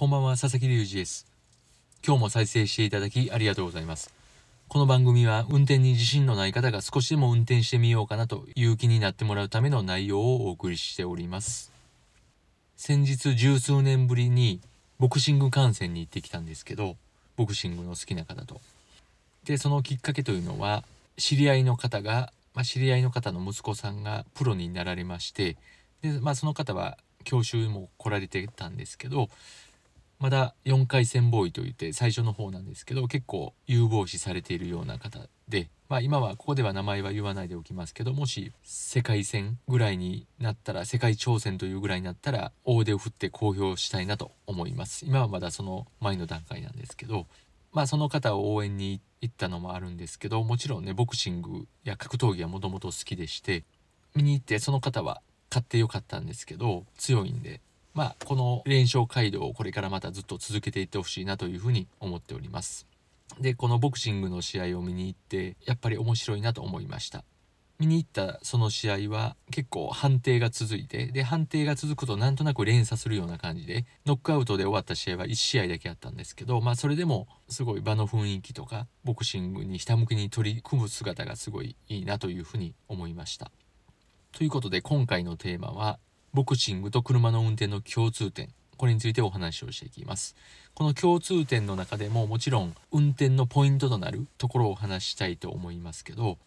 こんばんは、佐々木隆二です。今日も再生していただきありがとうございます。この番組は運転に自信のない方が少しでも運転してみようかなという気になってもらうための内容をお送りしております。先日十数年ぶりにボクシング観戦に行ってきたんですけど、ボクシングの好きな方と。で、そのきっかけというのは、知り合いの方が、まあ、知り合いの方の息子さんがプロになられまして、で、まあ、その方は教習も来られてたんですけど、まだ4回戦ボーイといって最初の方なんですけど結構有望視されているような方でまあ今はここでは名前は言わないでおきますけどもし世界戦ぐらいになったら世界挑戦というぐらいになったら大手を振って公表したいなと思います今はまだその前の段階なんですけどまあその方を応援に行ったのもあるんですけどもちろんねボクシングや格闘技はもともと好きでして見に行ってその方は勝ってよかったんですけど強いんでまあ、この連勝街道をこれからまたずっと続けていってほしいなというふうに思っております。で、このボクシングの試合を見に行って、やっぱり面白いなと思いました。見に行ったその試合は結構判定が続いて、で、判定が続くとなんとなく連鎖するような感じで、ノックアウトで終わった試合は1試合だけあったんですけど、まあそれでもすごい場の雰囲気とか、ボクシングにひたむきに取り組む姿がすごいいいなというふうに思いました。ということで今回のテーマは、ボクシングと車の運転の共通点。これについてお話をしていきます。この共通点の中でももちろん運転のポイントとなるところをお話したいと思いますけど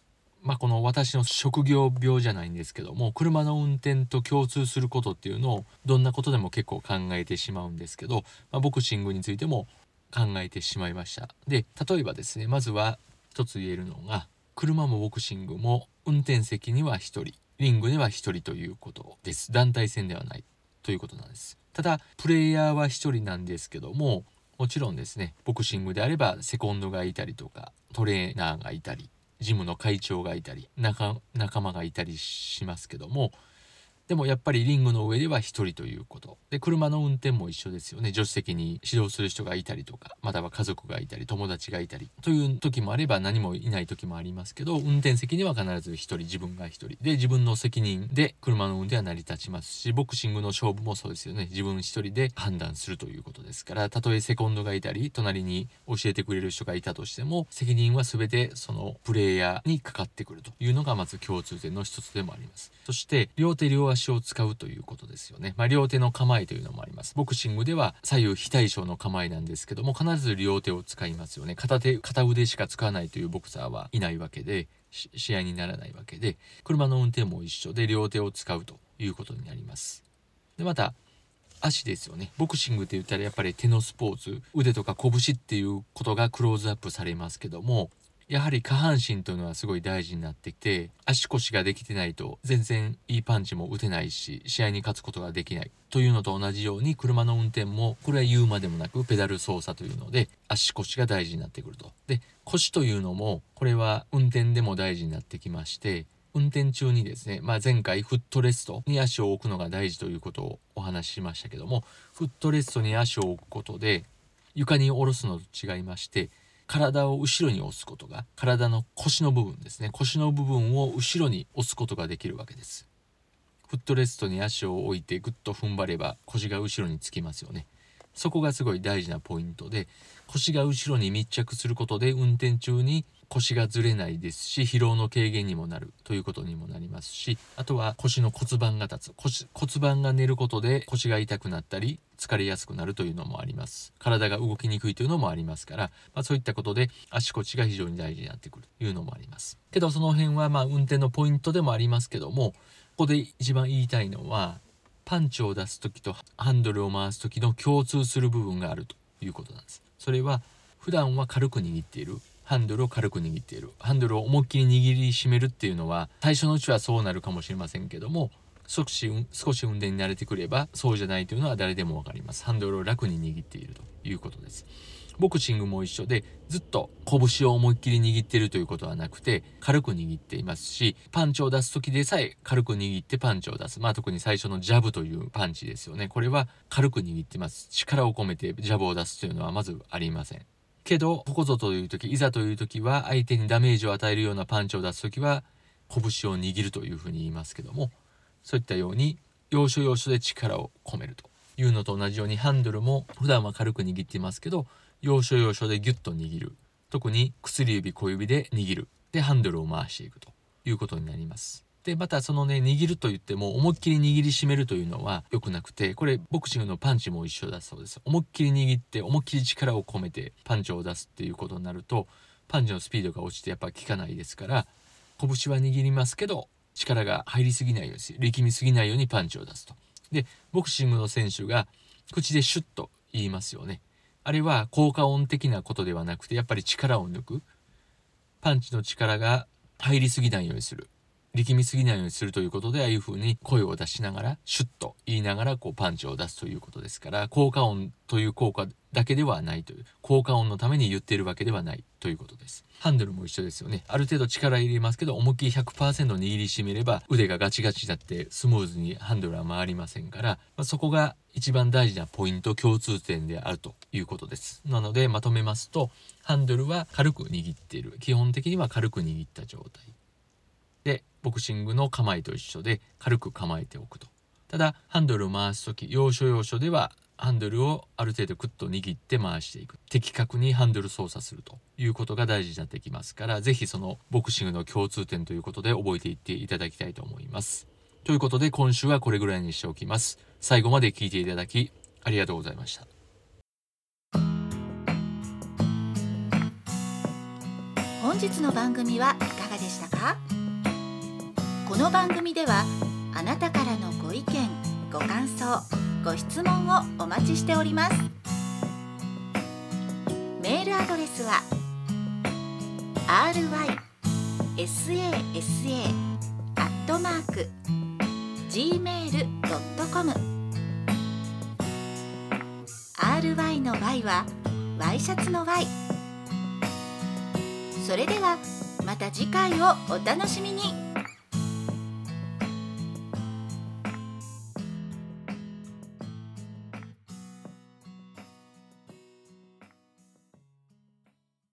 まあこの私の職業病じゃないんですけども車の運転と共通することっていうのをどんなことでも結構考えてしまうんですけど、まあ、ボクシングについても考えてしまいました。で例えばですねまずは一つ言えるのが車もボクシングも運転席には1人。リングでは1人ということです。団体戦ではないということなんです。ただプレイヤーは1人なんですけどももちろんですねボクシングであればセコンドがいたりとかトレーナーがいたりジムの会長がいたり仲仲間がいたりしますけどもでもやっぱりリングの上では1人ということ。で車の運転も一緒ですよね。助手席に指導する人がいたりとかまたは家族がいたり友達がいたり。という時もあれば何もいない時もありますけど運転席には必ず1人自分が1人。で自分の責任で車の運転は成り立ちますしボクシングの勝負もそうですよね。自分1人で判断するということですから。たとえセコンドがいたり隣に教えてくれる人がいたとしても責任は全てそのプレイヤーにかかってくるというのがまず共通点の一つでもあります。そして両手両足を使うということですよね。まあ、両手の構えというのもあります。ボクシングでは左右非対称の構えなんですけども、必ず両手を使いますよね。片手、片腕しか使わないというボクサーはいないわけで、試合にならないわけで、車の運転も一緒で両手を使うということになります。で、また、足ですよね。ボクシングって言ったらやっぱり手のスポーツ、腕とか拳っていうことがクローズアップされますけども、やはり下半身というのはすごい大事になってきて足腰ができてないと全然いいパンチも打てないし試合に勝つことができないというのと同じように車の運転もこれは言うまでもなくペダル操作というので足腰が大事になってくると。で腰というのもこれは運転でも大事になってきまして運転中にですね、まあ、前回フットレストに足を置くのが大事ということをお話ししましたけどもフットレストに足を置くことで床に下ろすのと違いまして体を後ろに押すことが体の腰の部分ですね。腰の部分を後ろに押すことができるわけです。フットレストに足を置いてグッと踏ん張れば腰が後ろにつきますよね。そこがすごい大事なポイントで腰が後ろに密着することで運転中に腰がずれないですし疲労の軽減にもなるということにもなりますしあとは腰の骨盤が立つ。腰骨盤が寝ることで腰が痛くなったり疲れやすくなるというのもあります。体が動きにくいというのもありますから、まあ、そういったことで足腰が非常に大事になってくるというのもあります。けどその辺はまあ運転のポイントでもありますけどもここで一番言いたいのはパンチを出す時とハンドルを回す時の共通する部分があるということなんです。それは普段は軽く握っている。ハンドルを軽く握っている。ハンドルを思いっきり握りしめるっていうのは最初のうちはそうなるかもしれませんけども少し少し運転に慣れてくればそうじゃないというのは誰でも分かります。ハンドルを楽に握っているということです。ボクシングも一緒でずっと拳を思いっきり握っているということはなくて軽く握っていますしパンチを出す時でさえ軽く握ってパンチを出す。まあ特に最初のジャブというパンチですよね。これは軽く握ってます。力を込めてジャブを出すというのはまずありません。けどここぞという時いざという時は相手にダメージを与えるようなパンチを出す時は拳を握るというふうに言いますけどもそういったように要所要所で力を込めると。いうのと同じようにハンドルも普段は軽く握っていますけど要所要所でギュッと握る。特に薬指小指で握る。でハンドルを回していくということになります。でまたそのね握ると言っても思いっきり握りしめるというのは良くなくてこれボクシングのパンチも一緒だそうです。思いっきり握って思いっきり力を込めてパンチを出すっていうことになるとパンチのスピードが落ちてやっぱ効かないですから拳は握りますけど力が入りすぎないように力みすぎないようにパンチを出すと。でボクシングの選手が口でシュッと言いますよね。あれは効果音的なことではなくてやっぱり力を抜く。パンチの力が入りすぎないようにする。力みすぎないようにするということでああいう風に声を出しながらシュッと言いながらこうパンチを出すということですから効果音という効果だけではないという効果音のために言っているわけではないということです。ハンドルも一緒ですよね。ある程度力入れますけど思いっきり100%握りしめれば腕がガチガチになってスムーズにハンドルは回りませんから、まあ、そこが一番大事なポイント共通点であるということです。なのでまとめますとハンドルは軽く握っている。基本的には軽く握った状態。でボクシングの構えと一緒で軽く構えておくと。ただハンドルを回す時要所要所ではハンドルをある程度クッと握って回していく。的確にハンドル操作するということが大事になってきますから是非そのボクシングの共通点ということで覚えていっていただきたいと思います。ということで今週はこれぐらいにしておきます。最後まで聞いていただきありがとうございました。本日の番組はいかがでしたか？この番組ではあなたからのご意見ご感想ご質問をお待ちしております。メールアドレスは rysasa.gmail.com ry の y はワイシャツの y それではまた次回をお楽しみに。